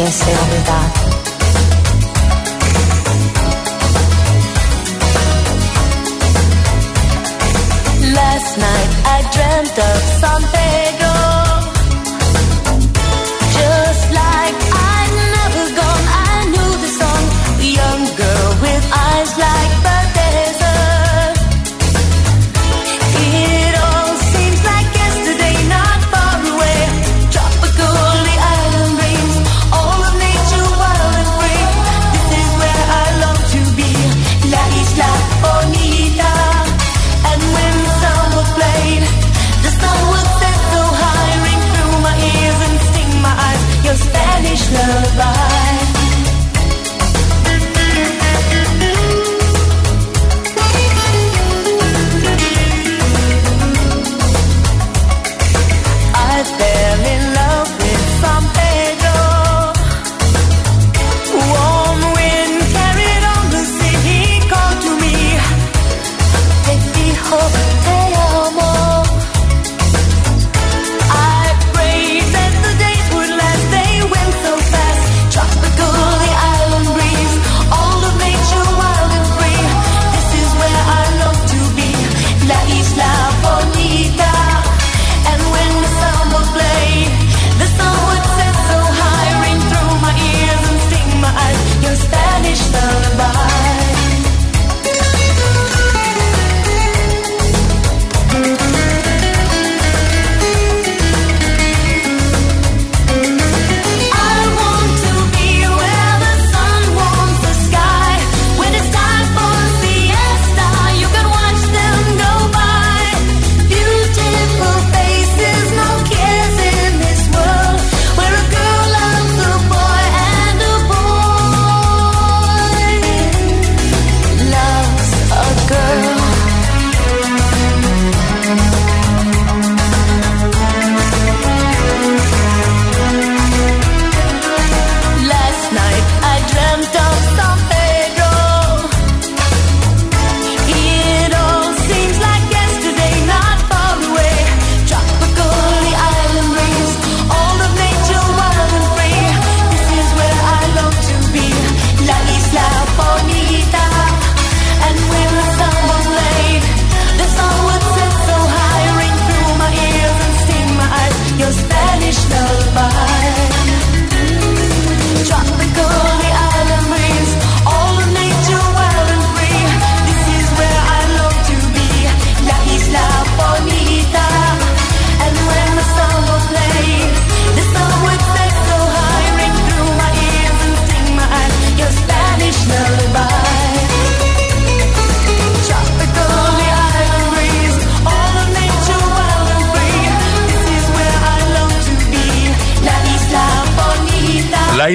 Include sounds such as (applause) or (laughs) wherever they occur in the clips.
nadie se olvida.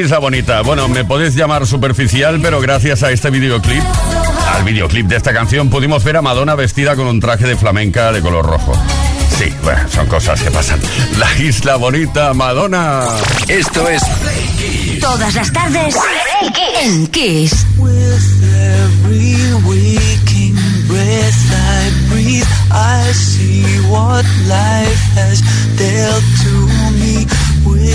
Isla bonita. Bueno, me podéis llamar superficial, pero gracias a este videoclip, al videoclip de esta canción, pudimos ver a Madonna vestida con un traje de flamenca de color rojo. Sí, bueno, son cosas que pasan. La isla bonita, Madonna. Esto es Todas las tardes en Kiss. I see what life has dealt to me.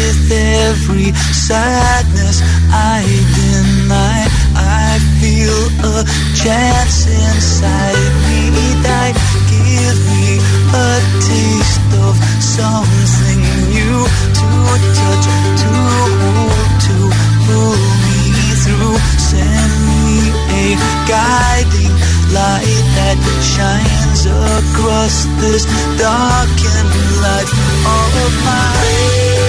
With every sadness I deny, I feel a chance inside me that give me a taste of something new to touch, to hold, to pull me through. Send me a guiding light that shines across this darkened life of mine.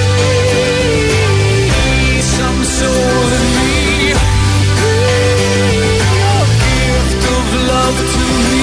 To me,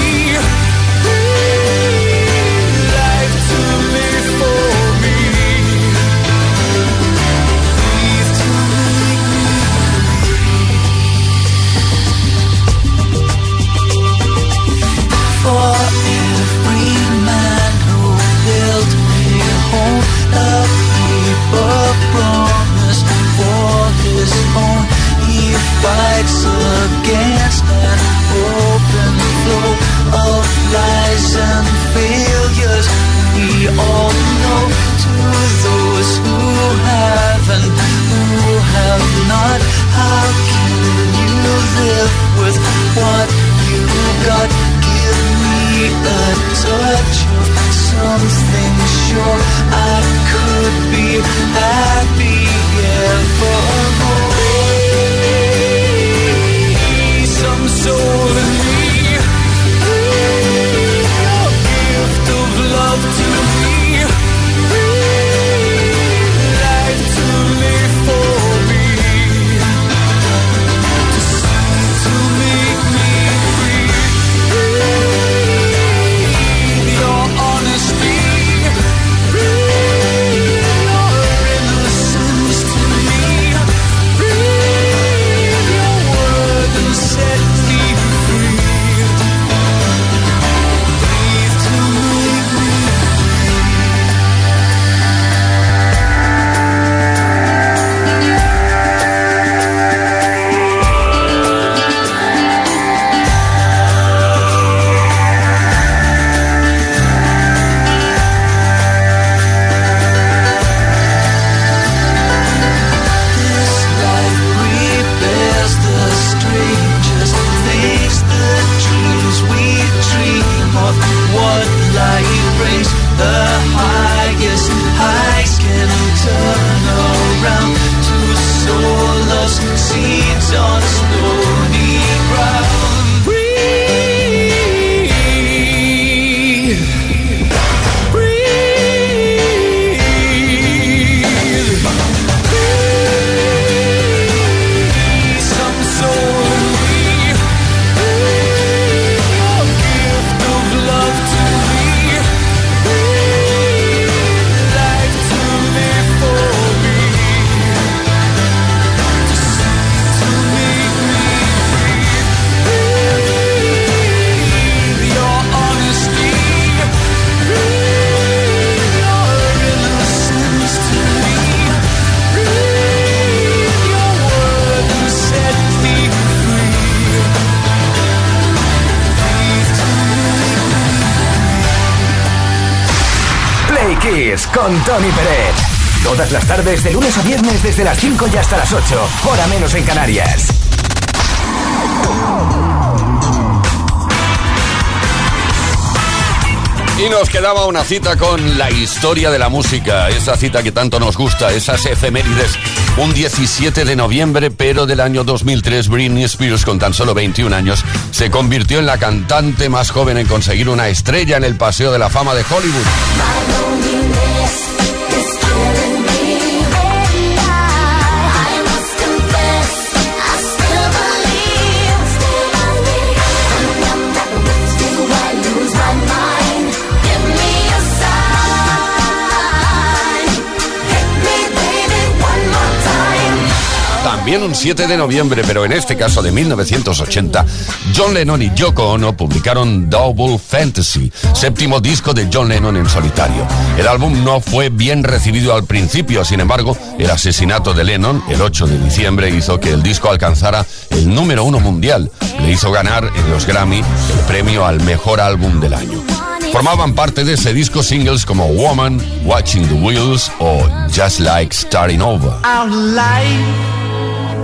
Tony Pérez. Todas las tardes, de lunes a viernes, desde las 5 y hasta las 8. Hora menos en Canarias. Y nos quedaba una cita con la historia de la música, esa cita que tanto nos gusta, esas efemérides. Un 17 de noviembre, pero del año 2003, Britney Spears, con tan solo 21 años, se convirtió en la cantante más joven en conseguir una estrella en el Paseo de la Fama de Hollywood. También un 7 de noviembre, pero en este caso de 1980, John Lennon y Yoko Ono publicaron Double Fantasy, séptimo disco de John Lennon en solitario. El álbum no fue bien recibido al principio, sin embargo, el asesinato de Lennon el 8 de diciembre hizo que el disco alcanzara el número uno mundial. Le hizo ganar en los Grammy el premio al mejor álbum del año. Formaban parte de ese disco singles como Woman, Watching the Wheels o Just Like Starting Over.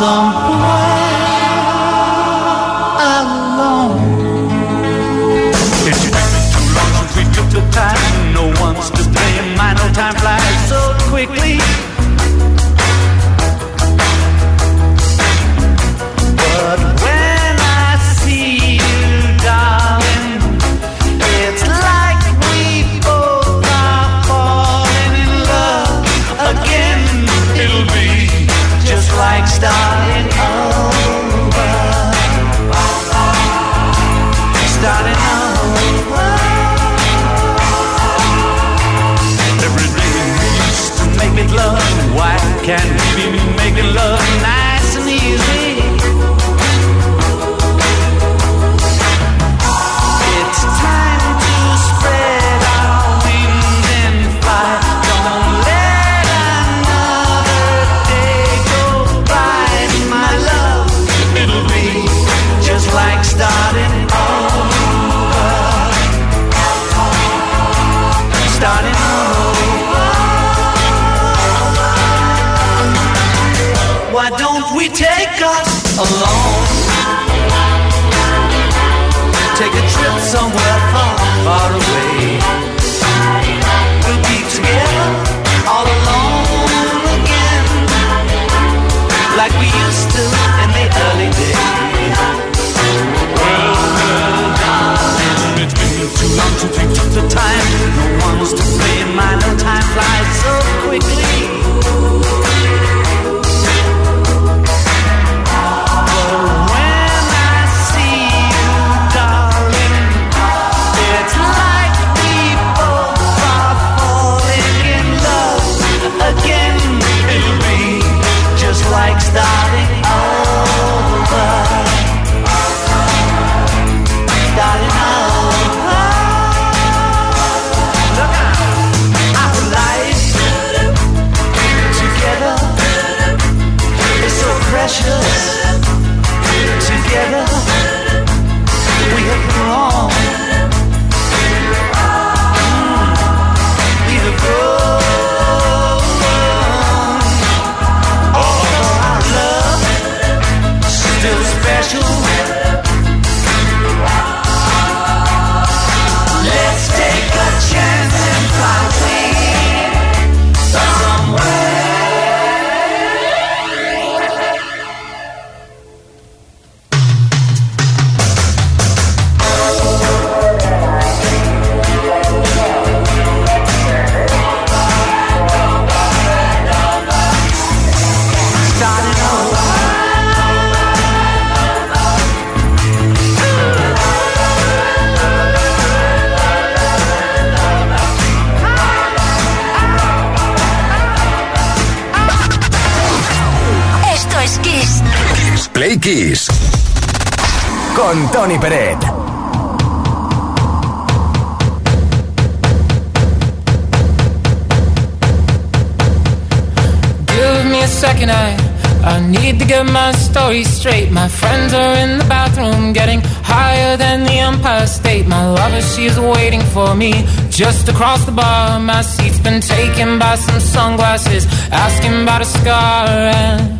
somewhere Slim Kiss. Con Tony Peret. Give me a second, I, I need to get my story straight. My friends are in the bathroom getting higher than the Empire State. My lover, she's waiting for me just across the bar. My seat's been taken by some sunglasses, asking about a scar. And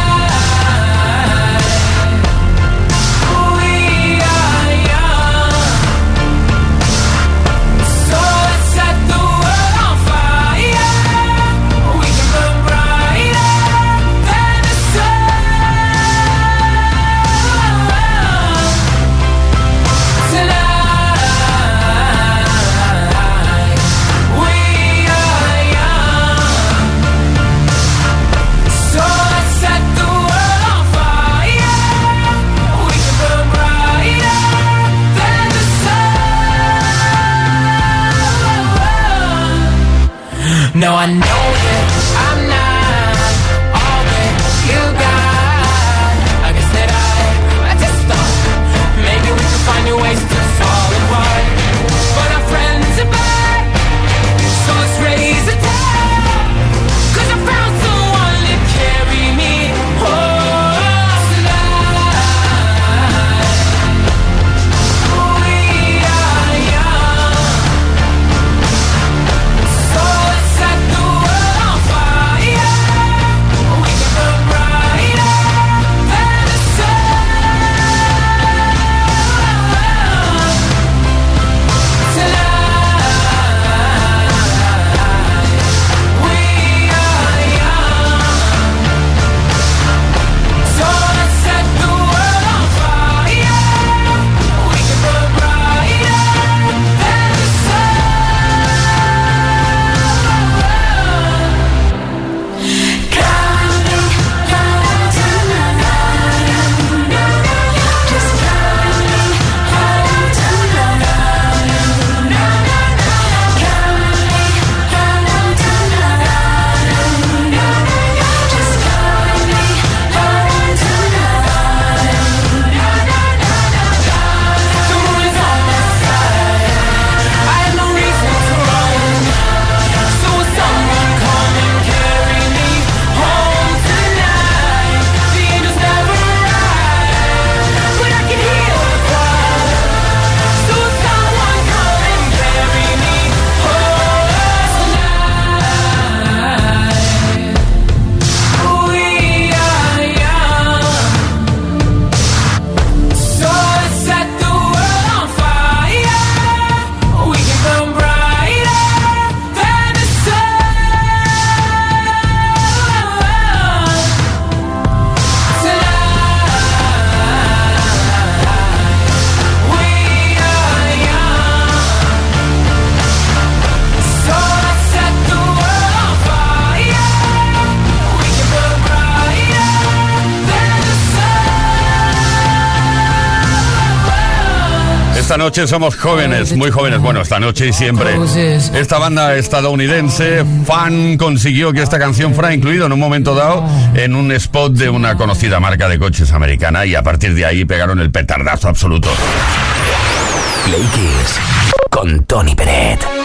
No, I know noche somos jóvenes, muy jóvenes. Bueno, esta noche y siempre. Esta banda estadounidense, Fan, consiguió que esta canción fuera incluida en un momento dado en un spot de una conocida marca de coches americana y a partir de ahí pegaron el petardazo absoluto. Play Kiss. Con Tony Peret.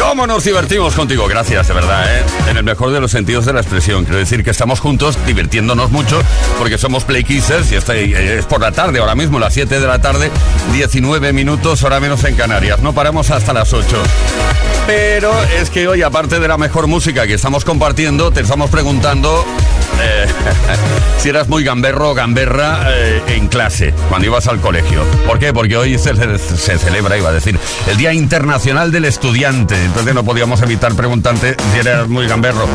¿Cómo nos divertimos contigo? Gracias, de verdad, ¿eh? En el mejor de los sentidos de la expresión. Quiero decir que estamos juntos divirtiéndonos mucho porque somos Play y está- es por la tarde, ahora mismo, las 7 de la tarde, 19 minutos, hora menos en Canarias. No paramos hasta las 8. Pero es que hoy, aparte de la mejor música que estamos compartiendo, te estamos preguntando eh, (laughs) si eras muy gamberro o gamberra eh, en clase, cuando ibas al colegio. ¿Por qué? Porque hoy se celebra, iba a decir, el Día Internacional del Estudiante. Entonces no podíamos evitar preguntarte si muy gamberro.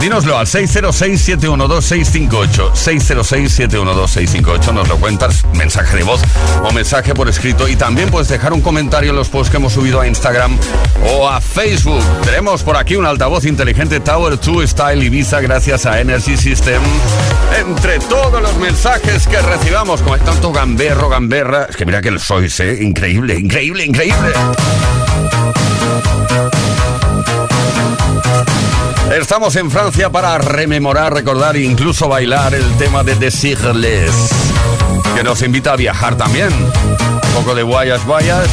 Dínoslo al 606-712-658. 606-712-658. Nos lo cuentas, mensaje de voz o mensaje por escrito. Y también puedes dejar un comentario en los posts que hemos subido a Instagram o a Facebook. Tenemos por aquí un altavoz inteligente Tower 2 Style Ibiza gracias a Energy System. Entre todos los mensajes que recibamos, como hay tanto gamberro, gamberra, es que mira que el sois, ¿eh? Increíble, increíble, increíble. Estamos en Francia para rememorar, recordar e incluso bailar el tema de Desirles, que nos invita a viajar también. Un poco de guayas, guayas.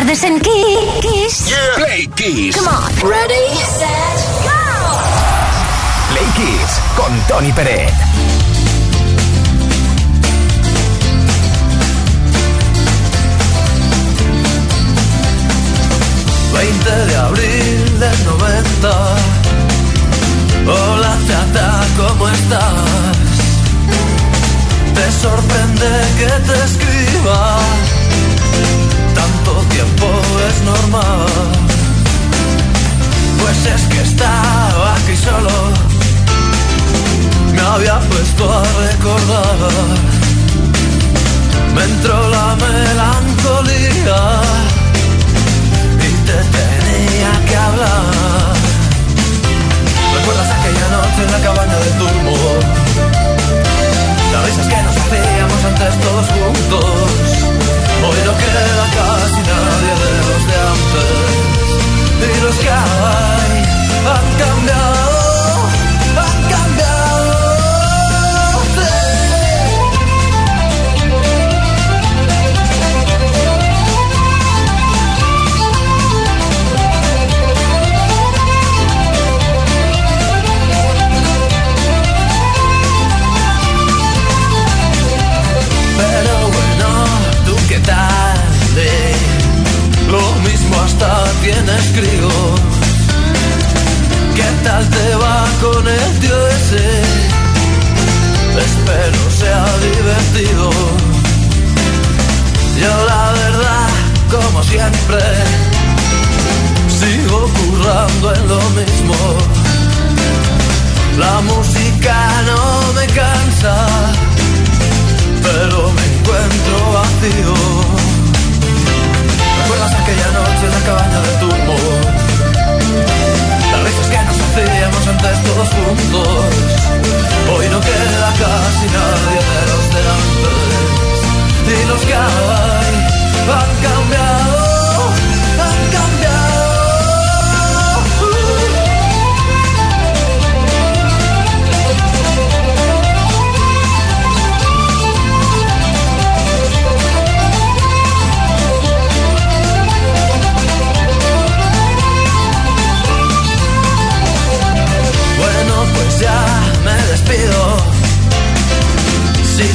Tardes en Kiss. Play Kiss. Come on. Ready, set, go. Play Kiss con Tony Peret. 20 de abril del 90. Hola chata, ¿cómo estás? Te sorprende que te escriba. Es normal. Pues es que estaba aquí solo. Me había puesto a recordar. Me entró la melancolía y te tenía que hablar. ¿Recuerdas aquella noche en la cabaña de turbo? Las risas que nos hacíamos antes todos juntos. Hoy no queda casi nadie los que críos. ¿Qué tal te va con el tío ese? Espero sea divertido. Yo la verdad, como siempre, sigo currando en lo mismo. Hacíamos antes todos juntos. Hoy no queda casi nadie de los de antes. Y los que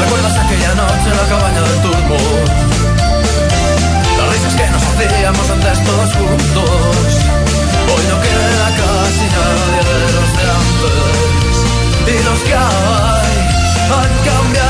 ¿Recuerdas aquella noche en la cabaña del turbo? Las risas que nos hacíamos antes todos juntos. Hoy no queda casi nadie de los de antes. Y los que hay han cambiado,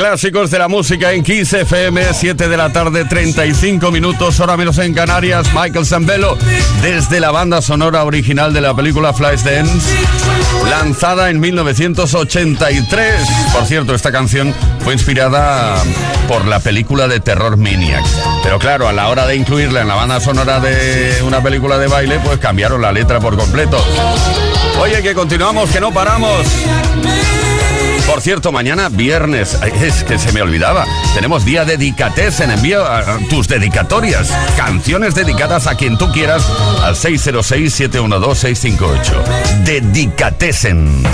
Clásicos de la música en Kiss FM, 7 de la tarde, 35 minutos, hora menos en Canarias. Michael Zambello, desde la banda sonora original de la película Flashdance, lanzada en 1983. Por cierto, esta canción fue inspirada por la película de terror Maniac. Pero claro, a la hora de incluirla en la banda sonora de una película de baile, pues cambiaron la letra por completo. Oye, que continuamos, que no paramos. Por cierto, mañana viernes, es que se me olvidaba, tenemos día dedicates en envío a tus dedicatorias, canciones dedicadas a quien tú quieras al 606-712-658. Dedicatesen.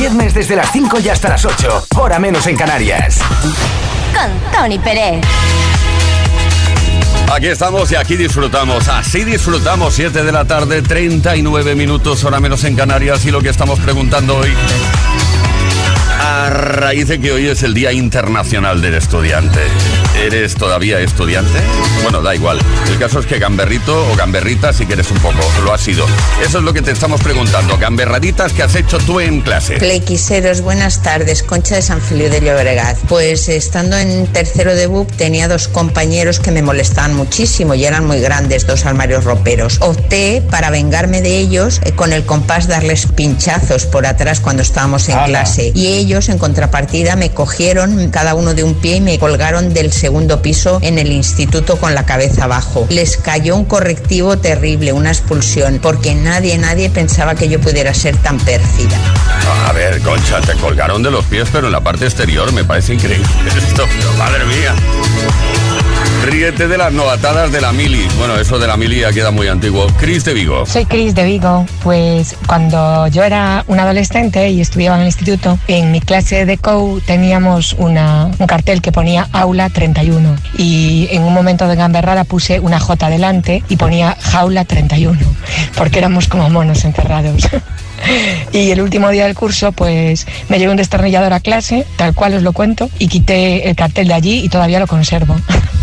Viernes, desde las 5 y hasta las 8. Hora menos en Canarias. Con Tony Pérez. Aquí estamos y aquí disfrutamos. Así disfrutamos. 7 de la tarde, 39 minutos, hora menos en Canarias. Y lo que estamos preguntando hoy, a raíz de que hoy es el Día Internacional del Estudiante. ¿Eres todavía estudiante? Bueno, da igual. El caso es que gamberrito o gamberrita si quieres un poco, lo ha sido. Eso es lo que te estamos preguntando. Gamberraditas que has hecho tú en clase. Playquiseros, buenas tardes. Concha de San Feliu de Llobregat. Pues estando en tercero de BUP tenía dos compañeros que me molestaban muchísimo y eran muy grandes, dos armarios roperos. Opté para vengarme de ellos eh, con el compás darles pinchazos por atrás cuando estábamos en clase. Y ellos en contrapartida me cogieron cada uno de un pie y me colgaron del segundo piso en el instituto con la cabeza abajo. Les cayó un correctivo terrible, una expulsión, porque nadie, nadie pensaba que yo pudiera ser tan pérfida. A ver, Concha, te colgaron de los pies, pero en la parte exterior me parece increíble esto. Madre mía. Ríete de las novatadas de la mili. Bueno, eso de la mili ya queda muy antiguo. Cris de Vigo. Soy Cris de Vigo. Pues cuando yo era un adolescente y estudiaba en el instituto, en mi clase de COU teníamos un cartel que ponía aula 31. Y en un momento de gamberrada puse una J delante y ponía jaula 31, porque éramos como monos encerrados. (laughs) Y el último día del curso, pues me llevé un destornillador a clase, tal cual os lo cuento, y quité el cartel de allí y todavía lo conservo. (laughs)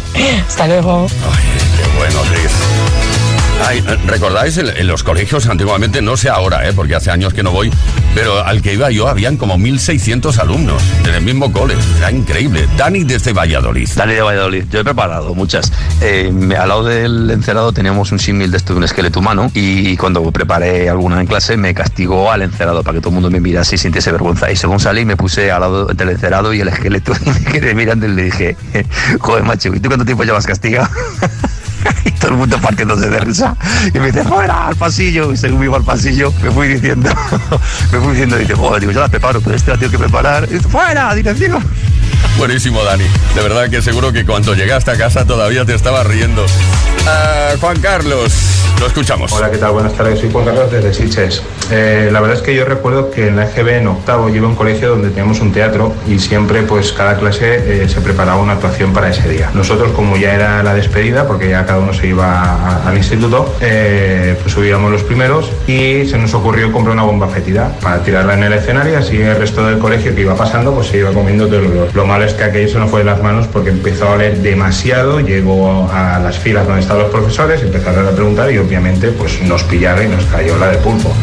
Hasta luego. Ay, ¿Recordáis en, los colegios antiguamente? No sé ahora, ¿eh? porque hace años que no voy, pero al que iba yo habían como 1.600 alumnos en el mismo cole. Era increíble. Dani desde Valladolid. Dani de Valladolid. Yo he preparado muchas. Eh, al lado del encerado teníamos un símil de esto de un esqueleto humano y cuando preparé alguna en clase me castigó al encerado para que todo el mundo me mirase y sintiese vergüenza. Y según salí me puse al lado del encerado y el esqueleto (laughs) y me quedé mirando y le dije, (laughs) joder macho, ¿y tú cuánto tiempo llevas castigado? (laughs) (laughs) y todo el mundo partiéndose de risa. Y me dice, fuera, al pasillo. Y según iba al pasillo, me fui diciendo, (laughs) me fui diciendo, dice, joder, digo, yo las preparo, pero este la tengo que preparar. Y dice, fuera, dirección. Buenísimo, Dani. De verdad que seguro que cuando llegaste a casa todavía te estabas riendo. Juan Carlos, lo escuchamos. Hola, ¿qué tal? Buenas tardes. Soy Juan Carlos desde Siches. Eh, la verdad es que yo recuerdo que en la EGB en octavo a un colegio donde teníamos un teatro y siempre pues cada clase eh, se preparaba una actuación para ese día. Nosotros como ya era la despedida, porque ya cada uno se iba al instituto, eh, pues subíamos los primeros y se nos ocurrió comprar una bomba fétida para tirarla en el escenario así el resto del colegio que iba pasando pues se iba comiendo todo el olor. Lo malo es que aquello se nos fue de las manos porque empezó a oler demasiado, llegó a las filas donde estaban los profesores, empezaron a preguntar y obviamente pues nos pillaron y nos cayó la de pulpo.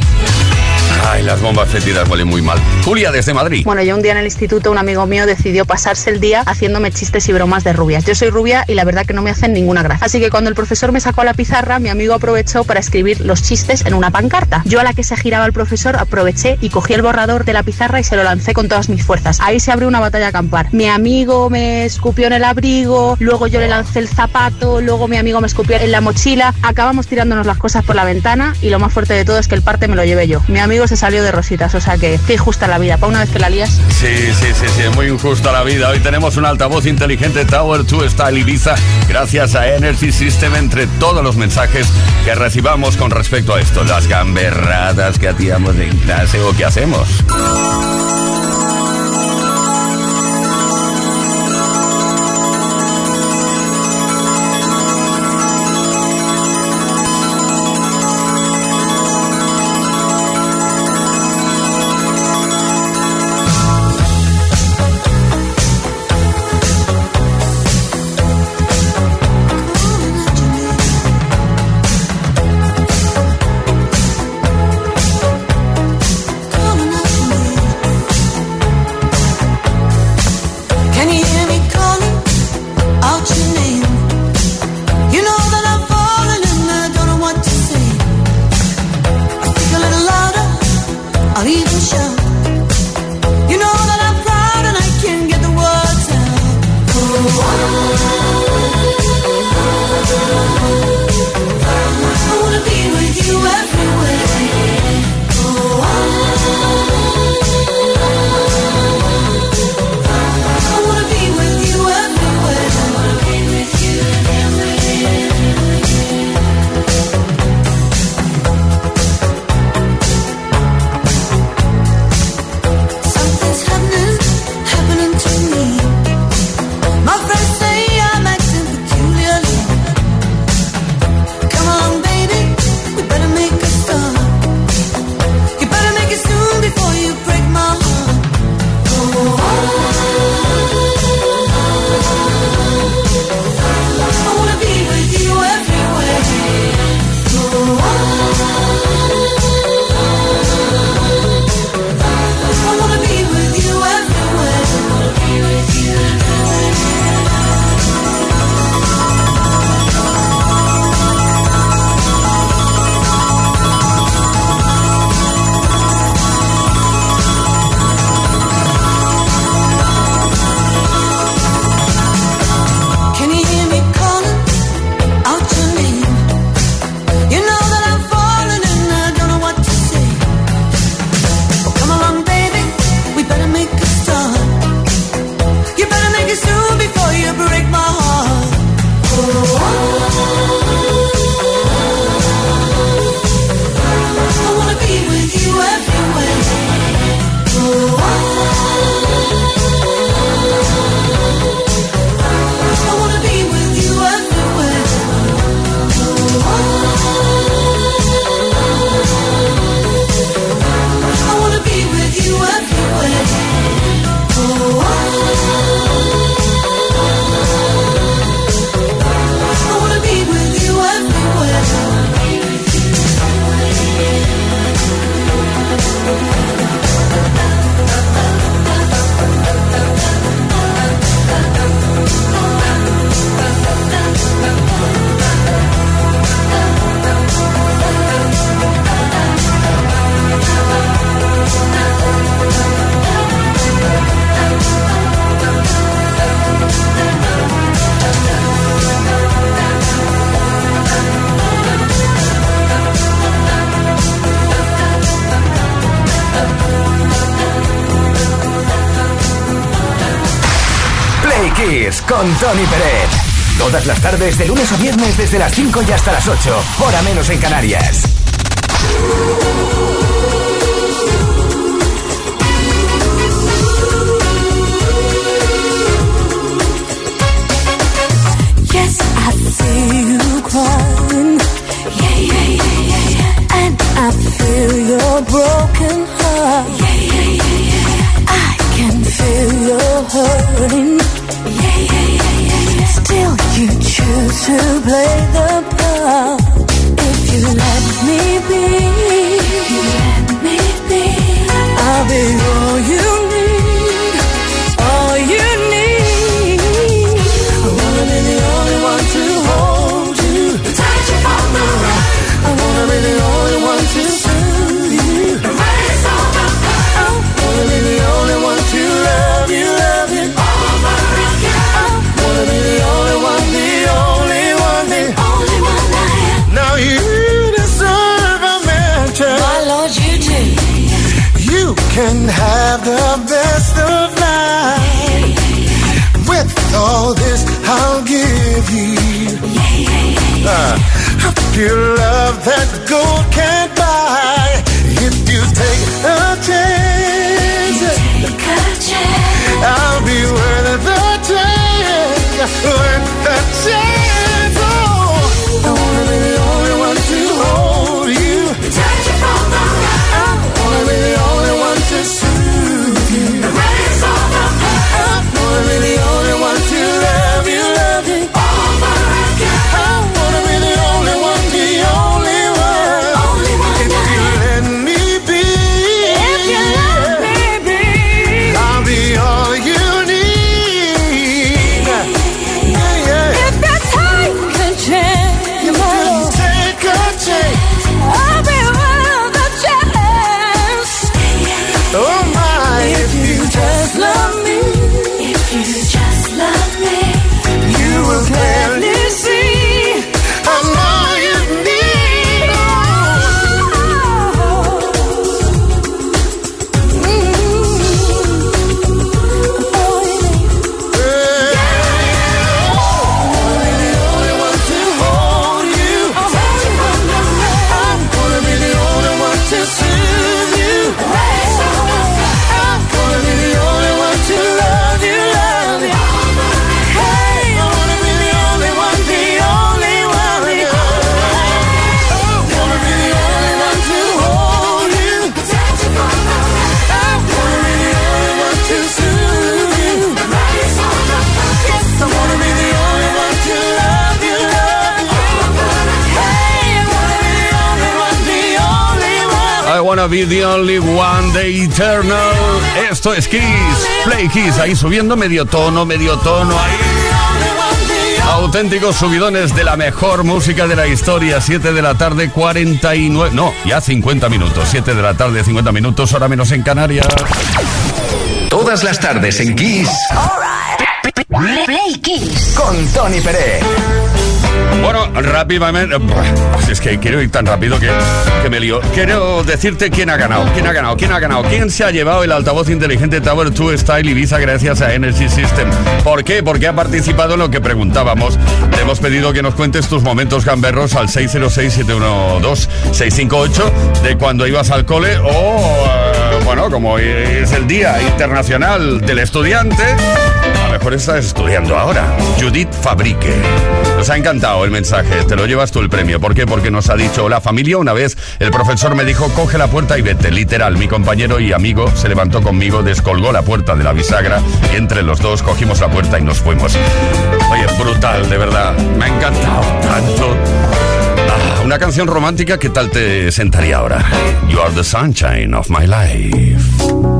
Ay, las bombas fétidas huelen muy mal. Julia desde Madrid. Bueno, yo un día en el instituto, un amigo mío decidió pasarse el día haciéndome chistes y bromas de rubias. Yo soy rubia y la verdad que no me hacen ninguna gracia. Así que cuando el profesor me sacó a la pizarra, mi amigo aprovechó para escribir los chistes en una pancarta. Yo a la que se giraba el profesor aproveché y cogí el borrador de la pizarra y se lo lancé con todas mis fuerzas. Ahí se abrió una batalla campal. Mi amigo me escupió en el abrigo, luego yo le lancé el zapato, luego mi amigo me escupió en la mochila. Acabamos tirándonos las cosas por la ventana y lo más fuerte de todo es que el parte me lo llevé yo. Mi amigo se salió de rositas, o sea que qué injusta la vida. Para una vez que la lías, Sí, sí, sí, sí, es muy injusta la vida. Hoy tenemos un altavoz inteligente Tower 2 Style Ibiza gracias a Energy System entre todos los mensajes que recibamos con respecto a esto. Las gamberradas que hacíamos en clase o que hacemos. Con Tony Pérez. Todas las tardes, de lunes a viernes, desde las 5 y hasta las 8. Hora menos en Canarias. I can feel. Still, you choose to play the part. If you let me be, let me be, I'll be all you can have the best of life. With all this, I'll give you. Uh, a pure love that gold can't wanna be the only one, the eternal. Esto es Kiss, Play Kiss, ahí subiendo medio tono, medio tono, ahí. Auténticos subidones de la mejor música de la historia. 7 de la tarde, 49. No, ya 50 minutos. 7 de la tarde, 50 minutos, hora menos en Canarias. Todas las tardes en Kiss. Play Kiss. Con Tony Pérez. Bueno, rápidamente. Buah, Es que quiero ir tan rápido que, que me lío. Quiero decirte quién ha ganado. ¿Quién ha ganado? ¿Quién ha ganado? ¿Quién se ha llevado el altavoz inteligente Tower 2 Style Ibiza gracias a Energy System? ¿Por qué? Porque ha participado en lo que preguntábamos. Te hemos pedido que nos cuentes tus momentos gamberros al 606-712-658 de cuando ibas al cole o, eh, bueno, como es el Día Internacional del Estudiante. Mejor estás estudiando ahora. Judith Fabrique. Nos ha encantado el mensaje. Te lo llevas tú el premio. ¿Por qué? Porque nos ha dicho la familia una vez. El profesor me dijo, coge la puerta y vete. Literal, mi compañero y amigo se levantó conmigo, descolgó la puerta de la bisagra y entre los dos cogimos la puerta y nos fuimos. Oye, brutal, de verdad. Me ha encantado tanto. Ah, una canción romántica, ¿qué tal te sentaría ahora? You are the sunshine of my life.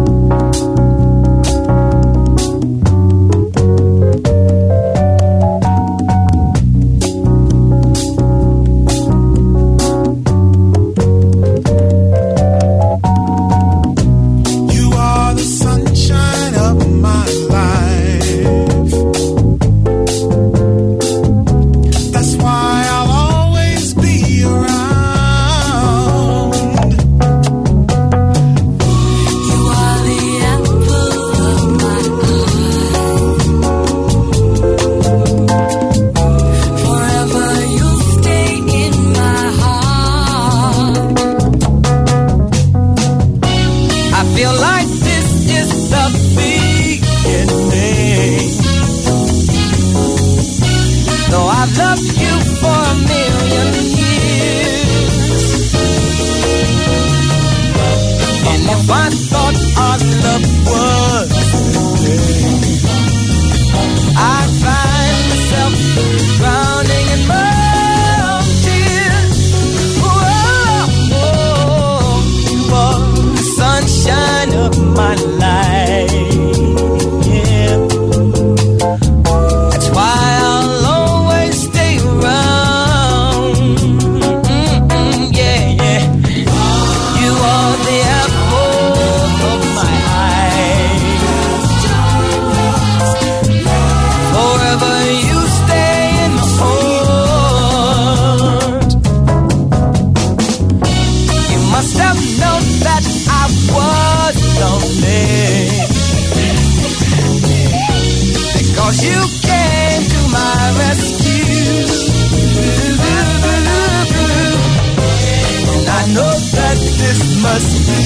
This must be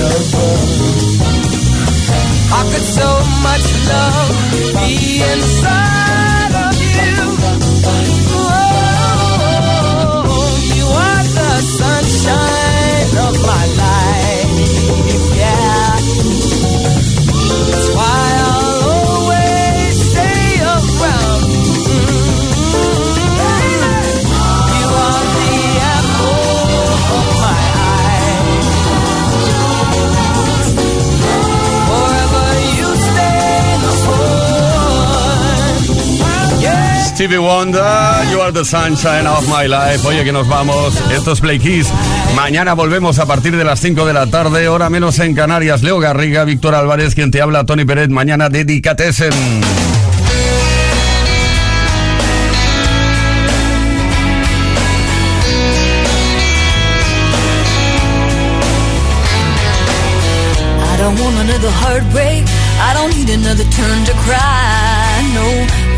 love. How could so much love be inside Stevie Wonder, You are the sunshine of my life. Oye, que nos vamos. Esto es Play Kiss. Mañana volvemos a partir de las 5 de la tarde, hora menos en Canarias. Leo Garriga, Víctor Álvarez, quien te habla, Tony Pérez. Mañana, dedicatesen. I don't want another heartbreak. I don't need another turn to cry. No,